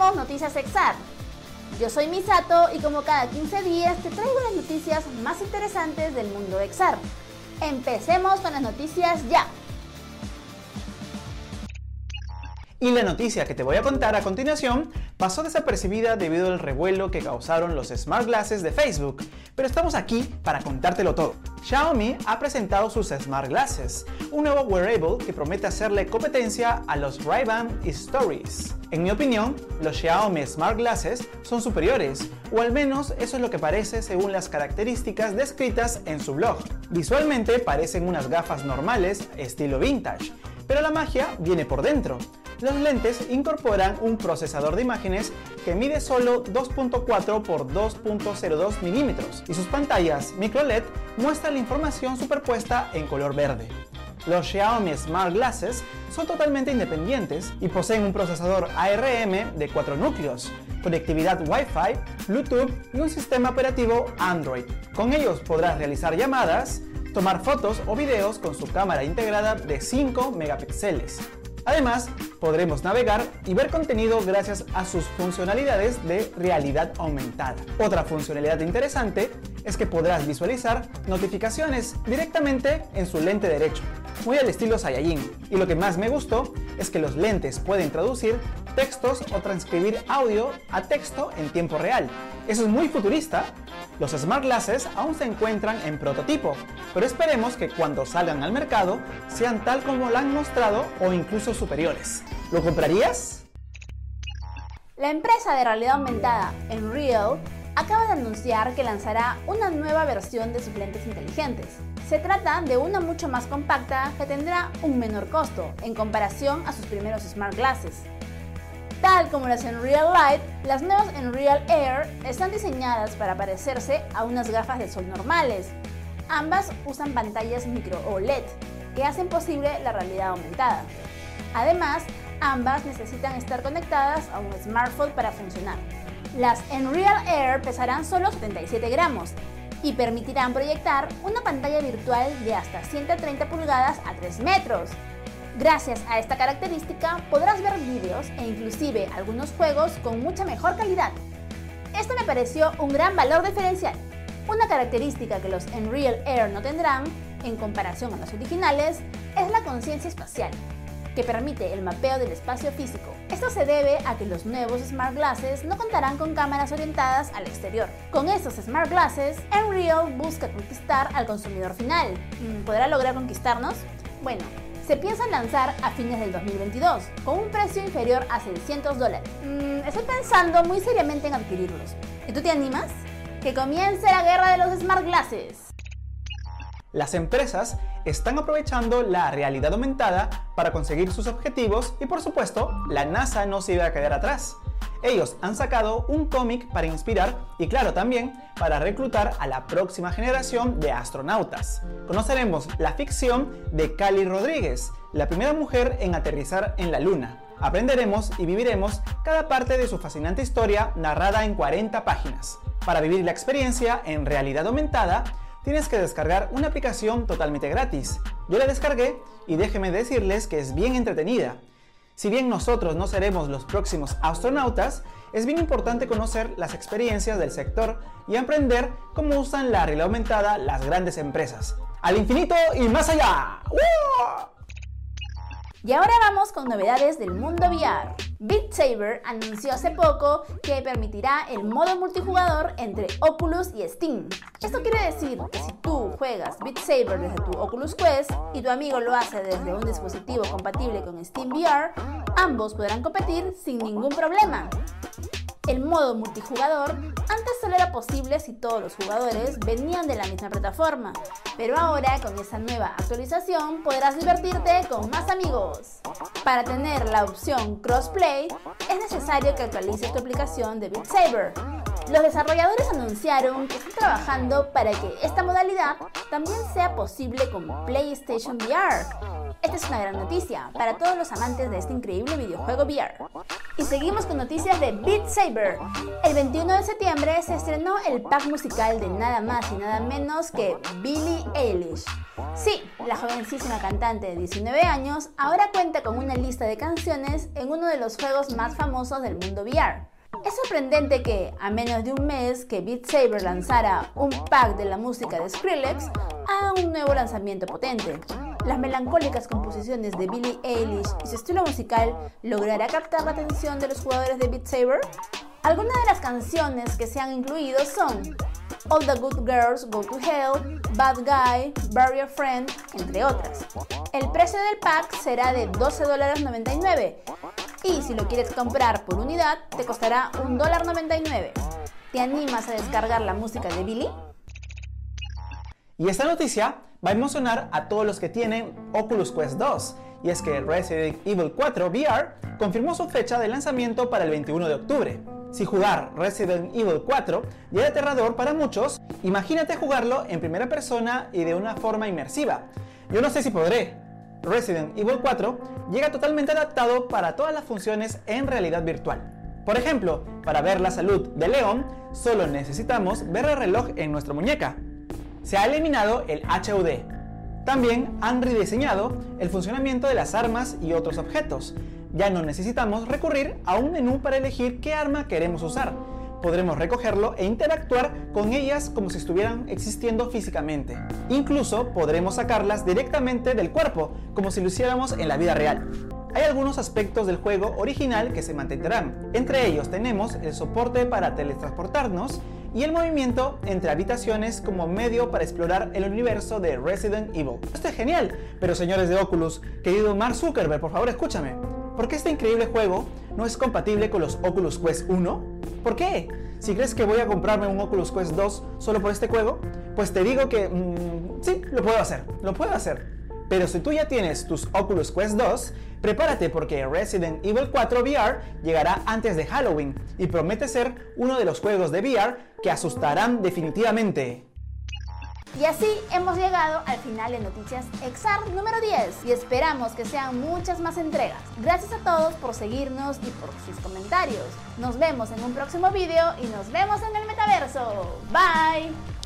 Noticias Exar. Yo soy Misato y como cada 15 días te traigo las noticias más interesantes del mundo Exar. Empecemos con las noticias ya. Y la noticia que te voy a contar a continuación pasó desapercibida debido al revuelo que causaron los Smart Glasses de Facebook, pero estamos aquí para contártelo todo. Xiaomi ha presentado sus Smart Glasses, un nuevo wearable que promete hacerle competencia a los Ray-Ban Stories. En mi opinión, los Xiaomi Smart Glasses son superiores, o al menos eso es lo que parece según las características descritas en su blog. Visualmente parecen unas gafas normales estilo vintage, pero la magia viene por dentro. Los lentes incorporan un procesador de imágenes que mide solo 2.4 por 2.02 milímetros y sus pantallas micro LED muestran la información superpuesta en color verde. Los Xiaomi Smart Glasses son totalmente independientes y poseen un procesador ARM de 4 núcleos, conectividad Wi-Fi, Bluetooth y un sistema operativo Android. Con ellos podrás realizar llamadas, tomar fotos o videos con su cámara integrada de 5 megapíxeles. Además, podremos navegar y ver contenido gracias a sus funcionalidades de realidad aumentada. Otra funcionalidad interesante es que podrás visualizar notificaciones directamente en su lente derecho, muy al estilo Saiyajin. Y lo que más me gustó es que los lentes pueden traducir textos o transcribir audio a texto en tiempo real. Eso es muy futurista. Los Smart Glasses aún se encuentran en prototipo, pero esperemos que cuando salgan al mercado sean tal como lo han mostrado o incluso superiores. ¿Lo comprarías? La empresa de realidad aumentada Enreal acaba de anunciar que lanzará una nueva versión de sus lentes inteligentes. Se trata de una mucho más compacta que tendrá un menor costo en comparación a sus primeros Smart Glasses. Tal como las Enreal Light, las nuevas Enreal Air están diseñadas para parecerse a unas gafas de sol normales. Ambas usan pantallas micro OLED que hacen posible la realidad aumentada. Además, ambas necesitan estar conectadas a un smartphone para funcionar. Las Enreal Air pesarán solo 77 gramos y permitirán proyectar una pantalla virtual de hasta 130 pulgadas a 3 metros. Gracias a esta característica podrás ver vídeos e inclusive algunos juegos con mucha mejor calidad. Esto me pareció un gran valor diferencial. Una característica que los Enreal Air no tendrán, en comparación a los originales, es la conciencia espacial, que permite el mapeo del espacio físico. Esto se debe a que los nuevos Smart Glasses no contarán con cámaras orientadas al exterior. Con estos Smart Glasses, Enreal busca conquistar al consumidor final. Mm, ¿Podrá lograr conquistarnos? Bueno, se piensa lanzar a fines del 2022, con un precio inferior a 600 dólares. Mm, estoy pensando muy seriamente en adquirirlos. ¿Y tú te animas? ¡Que comience la guerra de los Smart Glasses! Las empresas están aprovechando la realidad aumentada para conseguir sus objetivos y por supuesto, la NASA no se iba a quedar atrás. Ellos han sacado un cómic para inspirar y claro también para reclutar a la próxima generación de astronautas. Conoceremos la ficción de Cali Rodríguez, la primera mujer en aterrizar en la Luna. Aprenderemos y viviremos cada parte de su fascinante historia narrada en 40 páginas. Para vivir la experiencia en realidad aumentada, tienes que descargar una aplicación totalmente gratis. Yo la descargué y déjenme decirles que es bien entretenida. Si bien nosotros no seremos los próximos astronautas, es bien importante conocer las experiencias del sector y aprender cómo usan la realidad aumentada las grandes empresas. ¡Al infinito y más allá! Y ahora vamos con novedades del mundo VR. Beat Saber anunció hace poco que permitirá el modo multijugador entre Oculus y Steam. Esto quiere decir que si tú juegas Beat Saber desde tu Oculus Quest y tu amigo lo hace desde un dispositivo compatible con Steam VR, ambos podrán competir sin ningún problema. El modo multijugador antes solo era posible si todos los jugadores venían de la misma plataforma, pero ahora con esa nueva actualización podrás divertirte con más amigos. Para tener la opción Crossplay es necesario que actualices tu aplicación de Beat Saber. Los desarrolladores anunciaron que están trabajando para que esta modalidad también sea posible con PlayStation VR. Esta es una gran noticia para todos los amantes de este increíble videojuego VR. Y seguimos con noticias de Beat Saber. El 21 de septiembre se estrenó el pack musical de nada más y nada menos que Billie Eilish. Sí, la jovencísima cantante de 19 años ahora cuenta con una lista de canciones en uno de los juegos más famosos del mundo VR. Es sorprendente que, a menos de un mes que Beat Saber lanzara un pack de la música de Skrillex, haga un nuevo lanzamiento potente. Las melancólicas composiciones de Billie Eilish y su estilo musical logrará captar la atención de los jugadores de Beat Saber. Algunas de las canciones que se han incluido son All the Good Girls Go to Hell, Bad Guy, a Friend, entre otras. El precio del pack será de $12.99 y si lo quieres comprar por unidad te costará $1.99. ¿Te animas a descargar la música de Billy? Y esta noticia va a emocionar a todos los que tienen Oculus Quest 2, y es que Resident Evil 4 VR confirmó su fecha de lanzamiento para el 21 de octubre. Si jugar Resident Evil 4 ya era aterrador para muchos, imagínate jugarlo en primera persona y de una forma inmersiva. Yo no sé si podré. Resident Evil 4 llega totalmente adaptado para todas las funciones en realidad virtual. Por ejemplo, para ver la salud de Leon, solo necesitamos ver el reloj en nuestra muñeca. Se ha eliminado el HUD. También han rediseñado el funcionamiento de las armas y otros objetos, ya no necesitamos recurrir a un menú para elegir qué arma queremos usar. Podremos recogerlo e interactuar con ellas como si estuvieran existiendo físicamente. Incluso podremos sacarlas directamente del cuerpo, como si lo hiciéramos en la vida real. Hay algunos aspectos del juego original que se mantendrán. Entre ellos tenemos el soporte para teletransportarnos y el movimiento entre habitaciones como medio para explorar el universo de Resident Evil. Esto es genial, pero señores de Oculus, querido Mark Zuckerberg, por favor escúchame. ¿Por qué este increíble juego no es compatible con los Oculus Quest 1? ¿Por qué? Si crees que voy a comprarme un Oculus Quest 2 solo por este juego, pues te digo que mm, sí, lo puedo hacer, lo puedo hacer. Pero si tú ya tienes tus Oculus Quest 2, prepárate porque Resident Evil 4 VR llegará antes de Halloween y promete ser uno de los juegos de VR que asustarán definitivamente. Y así hemos llegado al final de Noticias Exar número 10 y esperamos que sean muchas más entregas. Gracias a todos por seguirnos y por sus comentarios. Nos vemos en un próximo video y nos vemos en el metaverso. Bye.